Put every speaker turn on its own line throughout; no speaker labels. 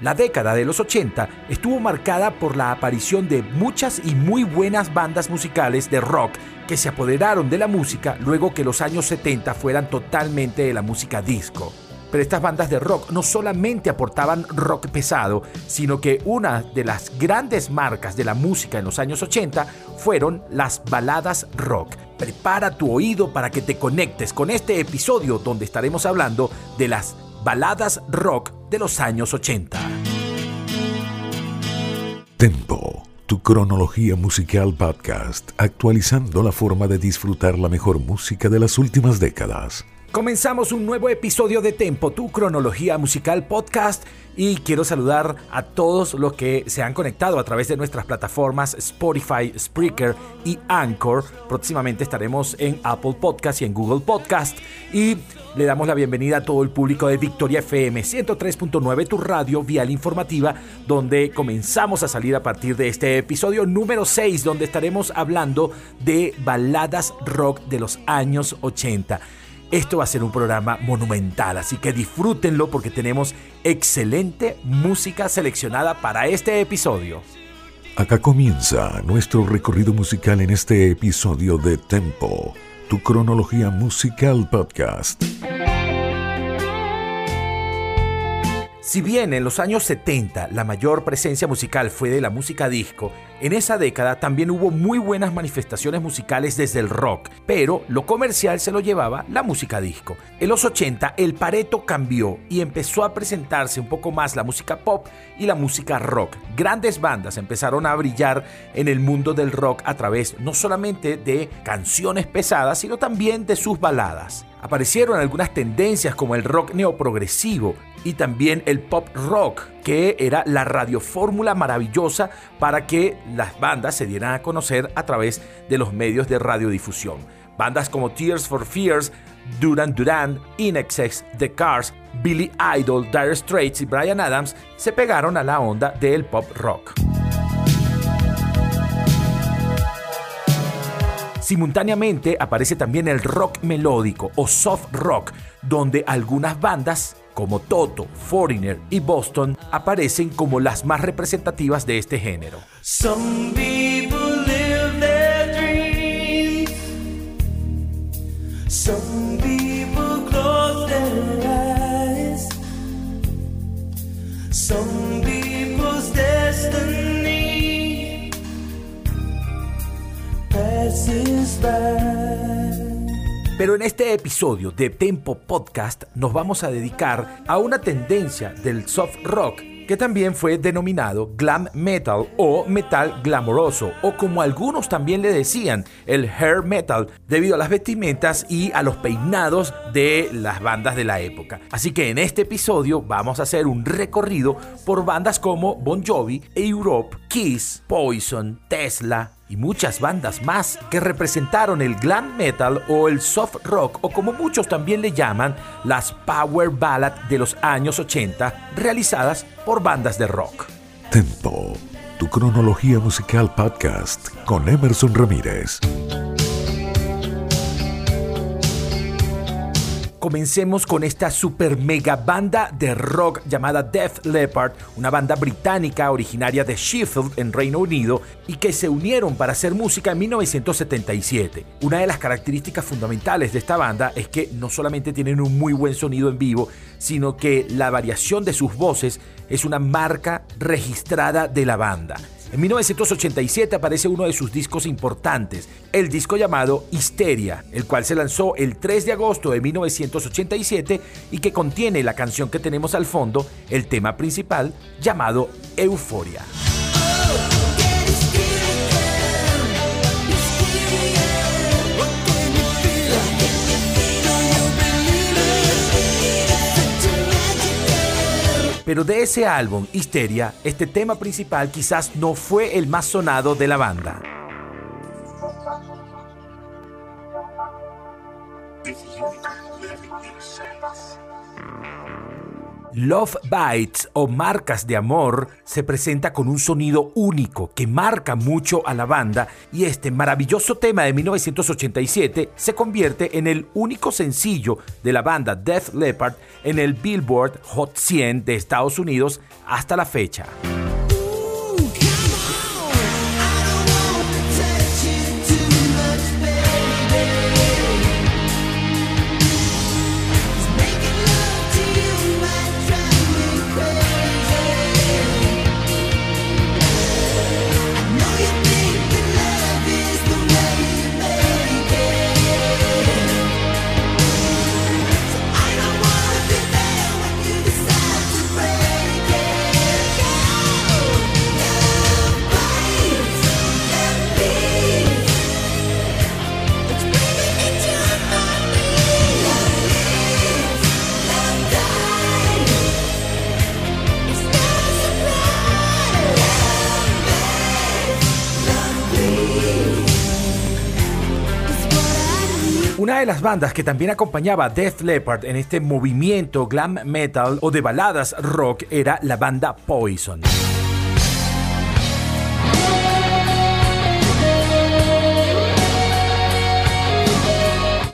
La década de los 80 estuvo marcada por la aparición de muchas y muy buenas bandas musicales de rock que se apoderaron de la música luego que los años 70 fueran totalmente de la música disco. Pero estas bandas de rock no solamente aportaban rock pesado, sino que una de las grandes marcas de la música en los años 80 fueron las baladas rock. Prepara tu oído para que te conectes con este episodio donde estaremos hablando de las baladas rock de los años 80.
Tempo, tu cronología musical podcast, actualizando la forma de disfrutar la mejor música de las últimas décadas.
Comenzamos un nuevo episodio de Tempo, tu cronología musical podcast y quiero saludar a todos los que se han conectado a través de nuestras plataformas Spotify, Spreaker y Anchor. Próximamente estaremos en Apple Podcast y en Google Podcast y le damos la bienvenida a todo el público de Victoria FM 103.9, tu radio vial informativa, donde comenzamos a salir a partir de este episodio número 6, donde estaremos hablando de baladas rock de los años 80. Esto va a ser un programa monumental, así que disfrútenlo porque tenemos excelente música seleccionada para este episodio.
Acá comienza nuestro recorrido musical en este episodio de Tempo, tu cronología musical podcast.
Si bien en los años 70 la mayor presencia musical fue de la música disco, en esa década también hubo muy buenas manifestaciones musicales desde el rock, pero lo comercial se lo llevaba la música disco. En los 80 el pareto cambió y empezó a presentarse un poco más la música pop y la música rock. Grandes bandas empezaron a brillar en el mundo del rock a través no solamente de canciones pesadas, sino también de sus baladas aparecieron algunas tendencias como el rock neoprogresivo y también el pop rock, que era la radiofórmula maravillosa para que las bandas se dieran a conocer a través de los medios de radiodifusión. Bandas como Tears for Fears, Duran Duran, Inexex, The Cars, Billy Idol, Dire Straits y Brian Adams se pegaron a la onda del pop rock. Simultáneamente aparece también el rock melódico o soft rock, donde algunas bandas como Toto, Foreigner y Boston aparecen como las más representativas de este género. Pero en este episodio de Tempo Podcast nos vamos a dedicar a una tendencia del soft rock que también fue denominado glam metal o metal glamoroso, o como algunos también le decían, el hair metal, debido a las vestimentas y a los peinados de las bandas de la época. Así que en este episodio vamos a hacer un recorrido por bandas como Bon Jovi, Europe, Kiss, Poison, Tesla, y muchas bandas más que representaron el glam metal o el soft rock o como muchos también le llaman las power ballad de los años 80 realizadas por bandas de rock.
Tempo, tu cronología musical podcast con Emerson Ramírez.
Comencemos con esta super mega banda de rock llamada Death Leopard, una banda británica originaria de Sheffield en Reino Unido y que se unieron para hacer música en 1977. Una de las características fundamentales de esta banda es que no solamente tienen un muy buen sonido en vivo, sino que la variación de sus voces es una marca registrada de la banda. En 1987 aparece uno de sus discos importantes, el disco llamado Histeria, el cual se lanzó el 3 de agosto de 1987 y que contiene la canción que tenemos al fondo, el tema principal llamado Euforia. Pero de ese álbum, Histeria, este tema principal quizás no fue el más sonado de la banda. Love Bites o Marcas de Amor se presenta con un sonido único que marca mucho a la banda y este maravilloso tema de 1987 se convierte en el único sencillo de la banda Death Leppard en el Billboard Hot 100 de Estados Unidos hasta la fecha. Una de las bandas que también acompañaba a Def Leppard en este movimiento glam metal o de baladas rock era la banda Poison.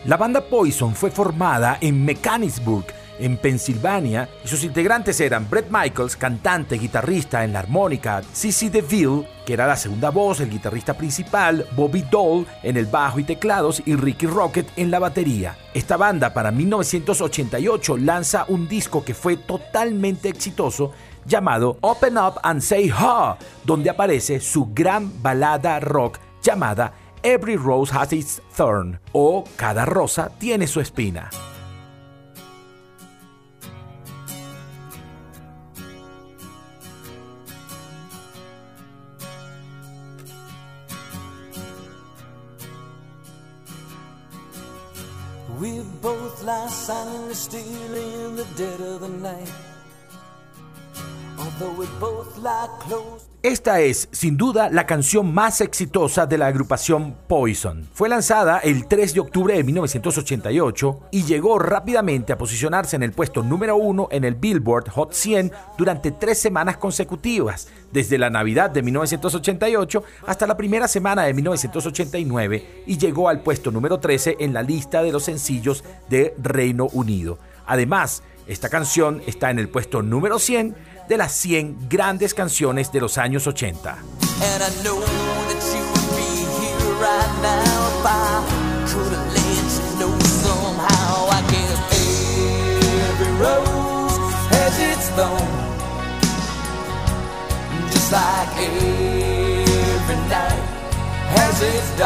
La banda Poison fue formada en Mechanicsburg, en Pensilvania y sus integrantes eran Brett Michaels, cantante, guitarrista en la armónica, Cissy DeVille, que era la segunda voz, el guitarrista principal, Bobby Dole en el bajo y teclados y Ricky Rocket en la batería. Esta banda para 1988 lanza un disco que fue totalmente exitoso llamado Open Up and Say Ha, donde aparece su gran balada rock llamada Every Rose Has Its Thorn o Cada rosa tiene su espina. Both lie silently still in the dead of the night. Although we both lie close. Esta es, sin duda, la canción más exitosa de la agrupación Poison. Fue lanzada el 3 de octubre de 1988 y llegó rápidamente a posicionarse en el puesto número uno en el Billboard Hot 100 durante tres semanas consecutivas, desde la Navidad de 1988 hasta la primera semana de 1989 y llegó al puesto número 13 en la lista de los sencillos de Reino Unido. Además, esta canción está en el puesto número 100 de las 100 grandes canciones de los años 80. Just like every night has its.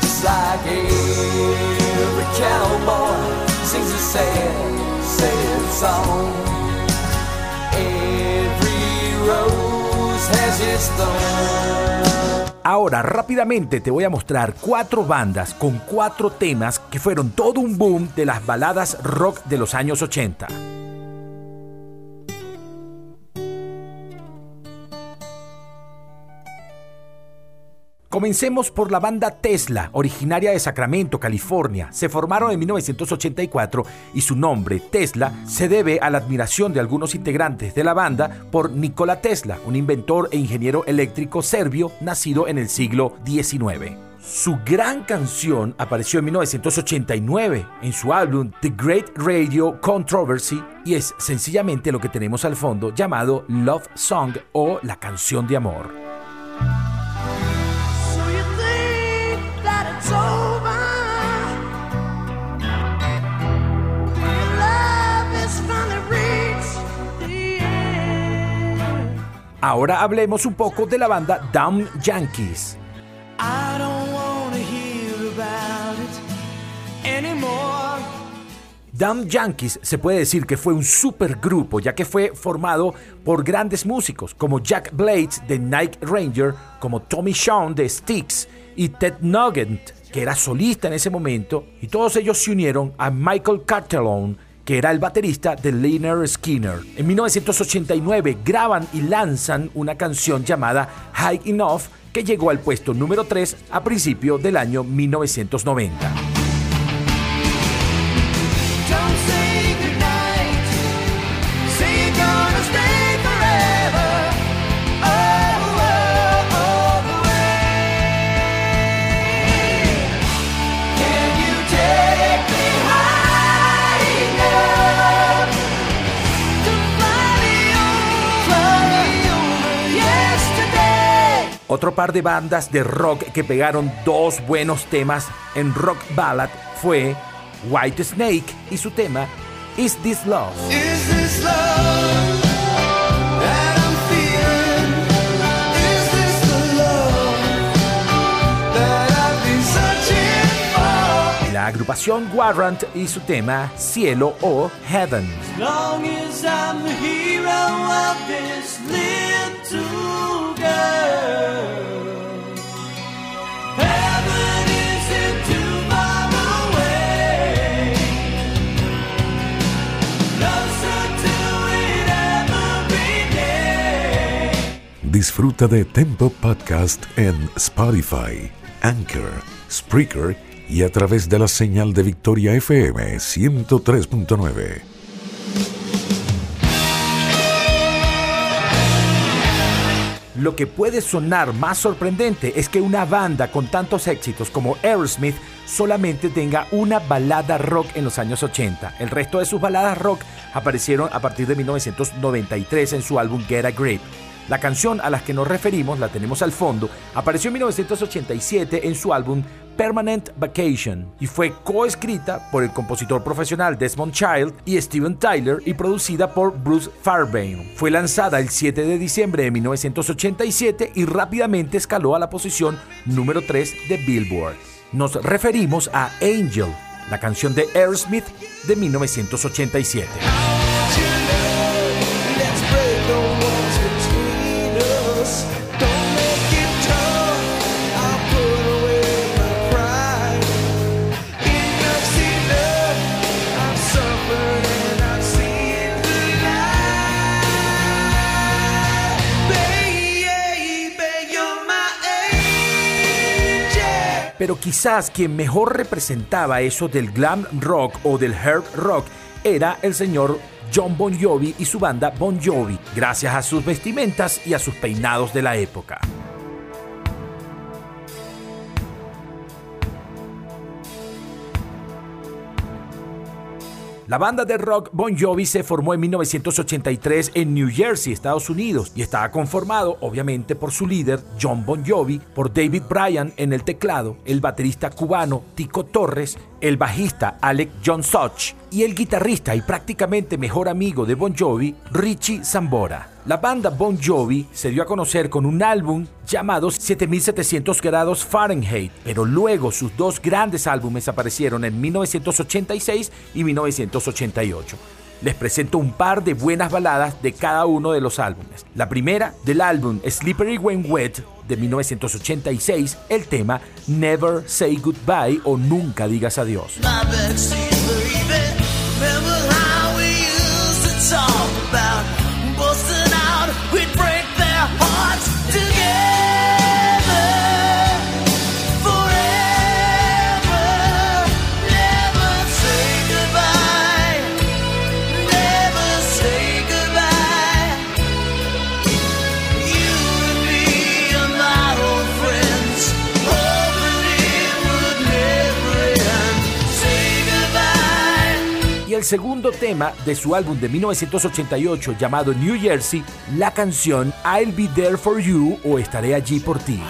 Just like Ahora rápidamente te voy a mostrar cuatro bandas con cuatro temas que fueron todo un boom de las baladas rock de los años 80. Comencemos por la banda Tesla, originaria de Sacramento, California. Se formaron en 1984 y su nombre, Tesla, se debe a la admiración de algunos integrantes de la banda por Nikola Tesla, un inventor e ingeniero eléctrico serbio nacido en el siglo XIX. Su gran canción apareció en 1989 en su álbum The Great Radio Controversy y es sencillamente lo que tenemos al fondo llamado Love Song o la canción de amor. Ahora hablemos un poco de la banda Dumb Yankees. Dumb Yankees se puede decir que fue un supergrupo ya que fue formado por grandes músicos como Jack Blades de Night Ranger, como Tommy Shawn de Styx y Ted Nugent que era solista en ese momento y todos ellos se unieron a Michael Cartellone que era el baterista de Leonard Skinner. En 1989 graban y lanzan una canción llamada High Enough que llegó al puesto número 3 a principio del año 1990. Otro par de bandas de rock que pegaron dos buenos temas en rock ballad fue White Snake y su tema Is This Love. Is this love? La agrupación Warrant y su tema Cielo o Heaven.
Disfruta de Tempo Podcast en Spotify, Anchor, Spreaker y a través de la señal de Victoria FM 103.9.
Lo que puede sonar más sorprendente es que una banda con tantos éxitos como Aerosmith solamente tenga una balada rock en los años 80. El resto de sus baladas rock aparecieron a partir de 1993 en su álbum Get a Grip. La canción a la que nos referimos, la tenemos al fondo, apareció en 1987 en su álbum Permanent Vacation y fue coescrita por el compositor profesional Desmond Child y Steven Tyler y producida por Bruce Fairbairn. Fue lanzada el 7 de diciembre de 1987 y rápidamente escaló a la posición número 3 de Billboard. Nos referimos a Angel, la canción de Aerosmith de 1987. Pero quizás quien mejor representaba eso del glam rock o del hard rock era el señor John Bon Jovi y su banda Bon Jovi, gracias a sus vestimentas y a sus peinados de la época. La banda de rock Bon Jovi se formó en 1983 en New Jersey, Estados Unidos, y estaba conformado obviamente por su líder John Bon Jovi, por David Bryan en el teclado, el baterista cubano Tico Torres, el bajista Alec John Soch y el guitarrista y prácticamente mejor amigo de Bon Jovi, Richie Zambora. La banda Bon Jovi se dio a conocer con un álbum llamado 7700 grados Fahrenheit, pero luego sus dos grandes álbumes aparecieron en 1986 y 1988. Les presento un par de buenas baladas de cada uno de los álbumes. La primera del álbum Slippery When Wet de 1986, el tema Never Say Goodbye o Nunca Digas Adiós. el segundo tema de su álbum de 1988 llamado New Jersey, la canción I'll Be There For You o Estaré allí por ti.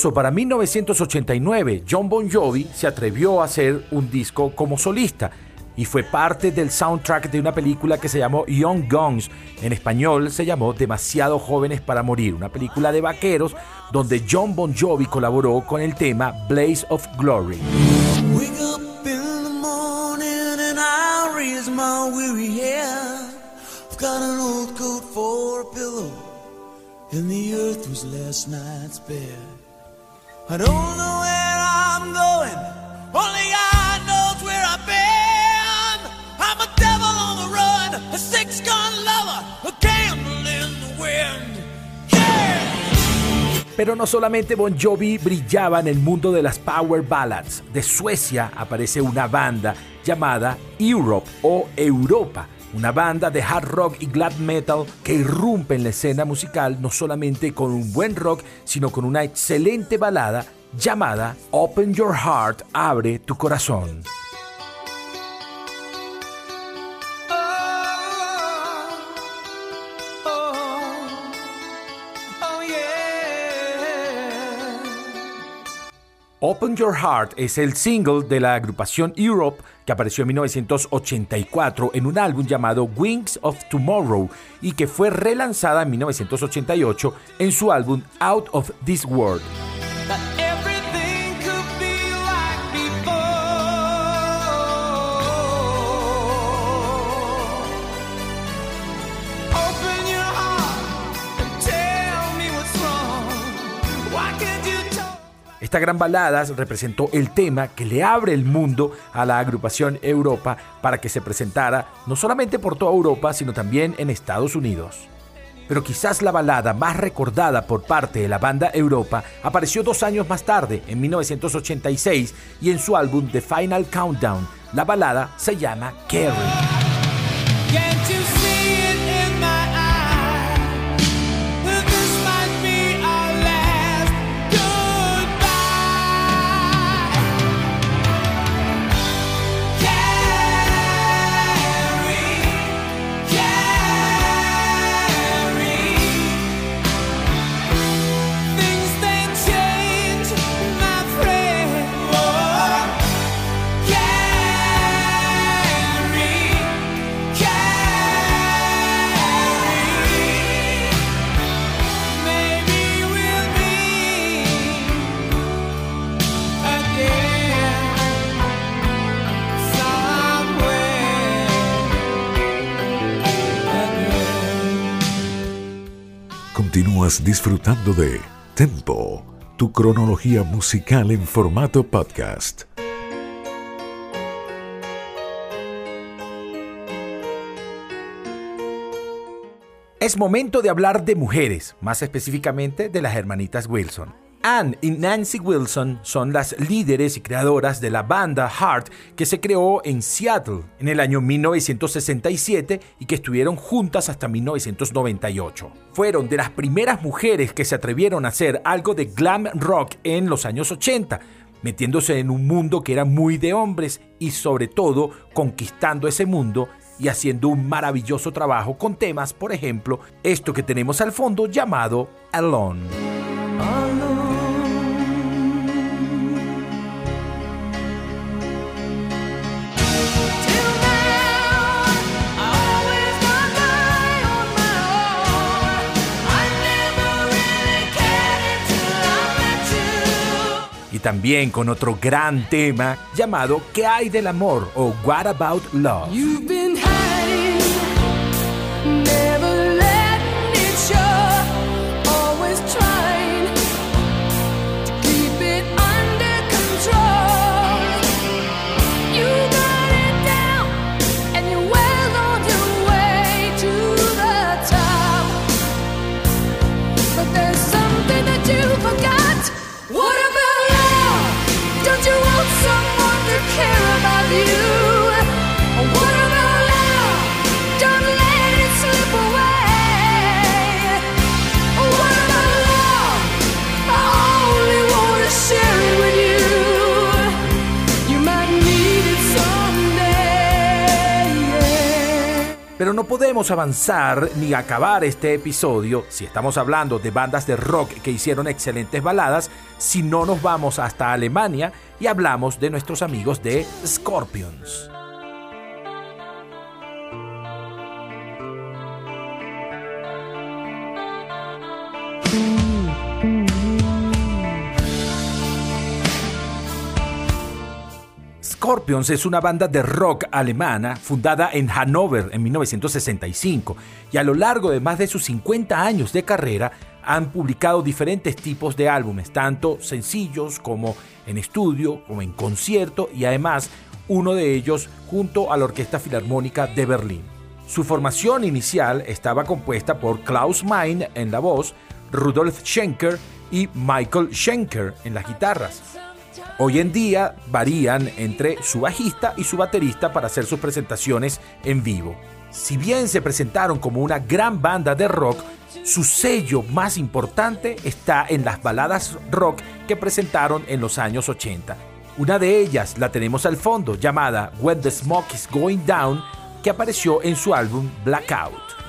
Incluso para 1989, John Bon Jovi se atrevió a hacer un disco como solista y fue parte del soundtrack de una película que se llamó Young Guns. En español se llamó Demasiado jóvenes para morir, una película de vaqueros donde John Bon Jovi colaboró con el tema Blaze of Glory. Pero no solamente Bon Jovi brillaba en el mundo de las power ballads. De Suecia aparece una banda llamada Europe o Europa, una banda de hard rock y glad metal que irrumpe en la escena musical no solamente con un buen rock, sino con una excelente balada llamada Open Your Heart, abre tu corazón. Open Your Heart es el single de la agrupación Europe que apareció en 1984 en un álbum llamado Wings of Tomorrow y que fue relanzada en 1988 en su álbum Out of This World. Esta gran balada representó el tema que le abre el mundo a la agrupación Europa para que se presentara no solamente por toda Europa, sino también en Estados Unidos. Pero quizás la balada más recordada por parte de la banda Europa apareció dos años más tarde, en 1986, y en su álbum The Final Countdown. La balada se llama Carrie.
Disfrutando de Tempo, tu cronología musical en formato podcast.
Es momento de hablar de mujeres, más específicamente de las hermanitas Wilson. Anne y Nancy Wilson son las líderes y creadoras de la banda Heart que se creó en Seattle en el año 1967 y que estuvieron juntas hasta 1998. Fueron de las primeras mujeres que se atrevieron a hacer algo de glam rock en los años 80 metiéndose en un mundo que era muy de hombres y sobre todo conquistando ese mundo y haciendo un maravilloso trabajo con temas, por ejemplo, esto que tenemos al fondo llamado Alone. También con otro gran tema llamado ¿Qué hay del amor? o What About Love. Podemos avanzar ni acabar este episodio si estamos hablando de bandas de rock que hicieron excelentes baladas si no nos vamos hasta Alemania y hablamos de nuestros amigos de Scorpions. Scorpions es una banda de rock alemana fundada en Hannover en 1965 y a lo largo de más de sus 50 años de carrera han publicado diferentes tipos de álbumes, tanto sencillos como en estudio, como en concierto y además uno de ellos junto a la Orquesta Filarmónica de Berlín. Su formación inicial estaba compuesta por Klaus Mein en la voz, Rudolf Schenker y Michael Schenker en las guitarras. Hoy en día varían entre su bajista y su baterista para hacer sus presentaciones en vivo. Si bien se presentaron como una gran banda de rock, su sello más importante está en las baladas rock que presentaron en los años 80. Una de ellas la tenemos al fondo, llamada When the Smoke is Going Down, que apareció en su álbum Blackout.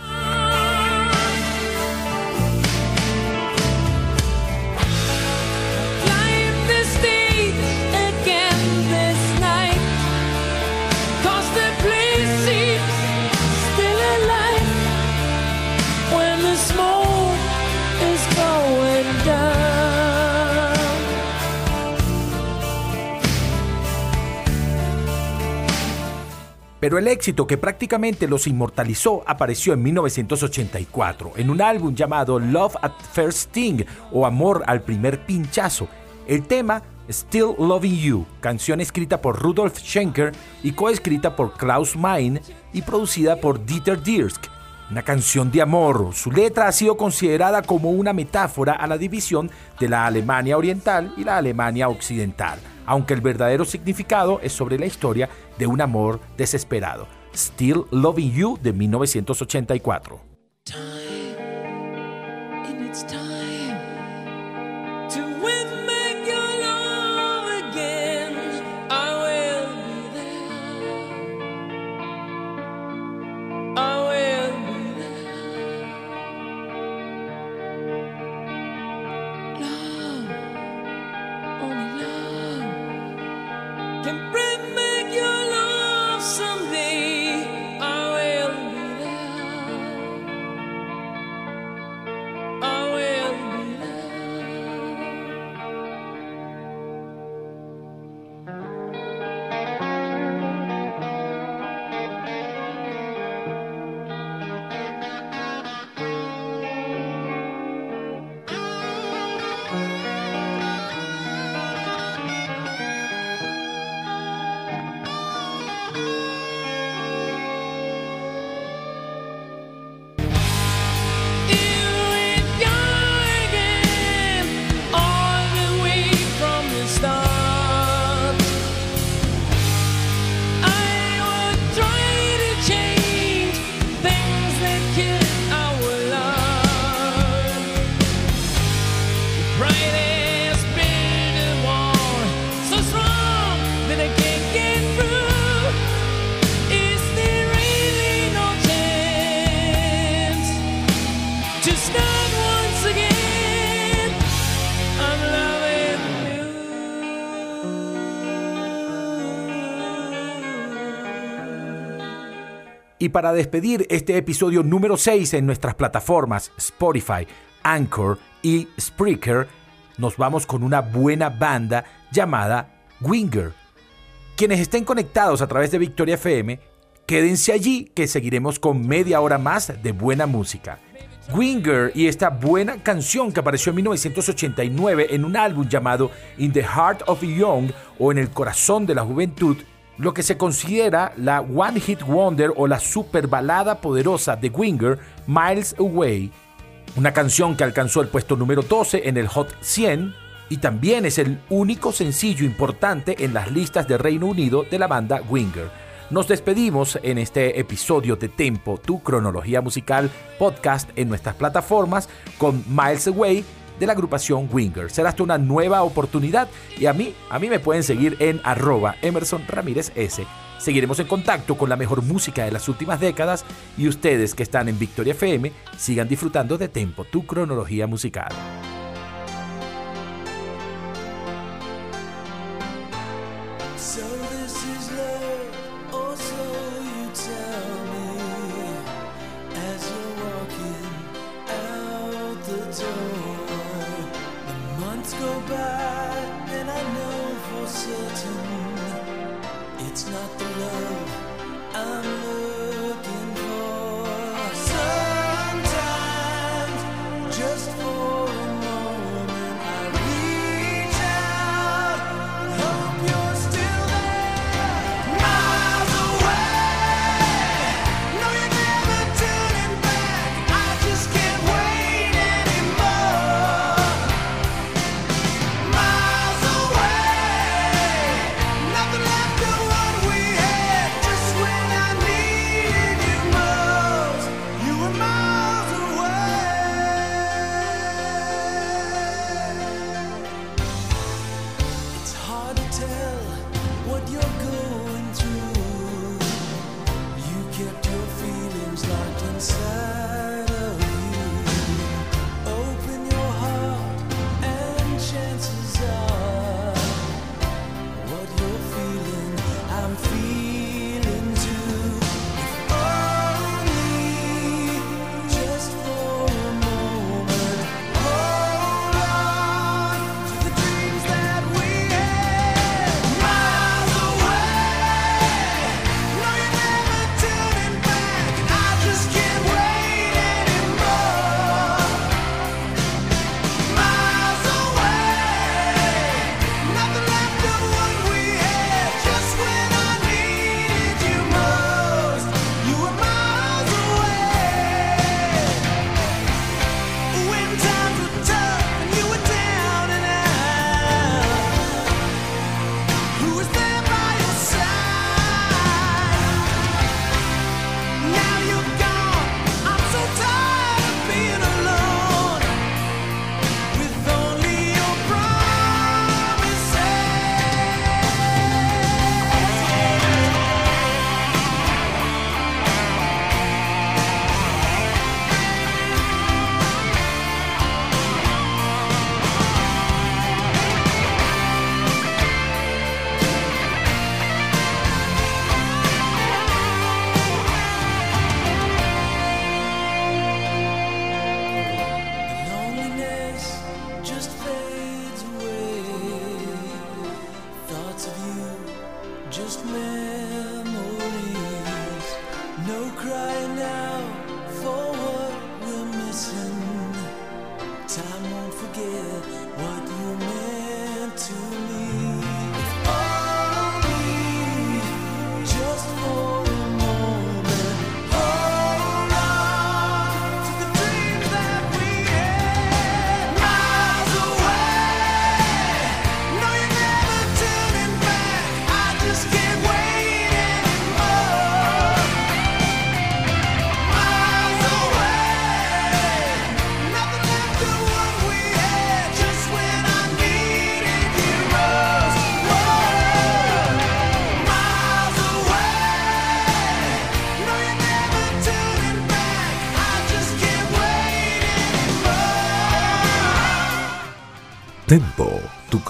Pero el éxito que prácticamente los inmortalizó apareció en 1984, en un álbum llamado Love at First Sting o Amor al primer pinchazo. El tema Still Loving You, canción escrita por Rudolf Schenker y coescrita por Klaus Mein y producida por Dieter Dirsk. Una canción de amor, su letra ha sido considerada como una metáfora a la división de la Alemania Oriental y la Alemania Occidental aunque el verdadero significado es sobre la historia de un amor desesperado. Still Loving You de 1984. Y para despedir este episodio número 6 en nuestras plataformas Spotify, Anchor y Spreaker, nos vamos con una buena banda llamada Winger. Quienes estén conectados a través de Victoria FM, quédense allí que seguiremos con media hora más de buena música. Winger y esta buena canción que apareció en 1989 en un álbum llamado In the Heart of Young o En el Corazón de la Juventud lo que se considera la One Hit Wonder o la super balada poderosa de Winger, Miles Away, una canción que alcanzó el puesto número 12 en el Hot 100 y también es el único sencillo importante en las listas de Reino Unido de la banda Winger. Nos despedimos en este episodio de Tempo, tu cronología musical podcast en nuestras plataformas con Miles Away de la agrupación Winger. Será hasta una nueva oportunidad y a mí, a mí me pueden seguir en arroba Emerson Ramírez S.
Seguiremos en contacto con la mejor música de las últimas décadas y ustedes que están en Victoria FM sigan disfrutando de Tempo, tu cronología musical.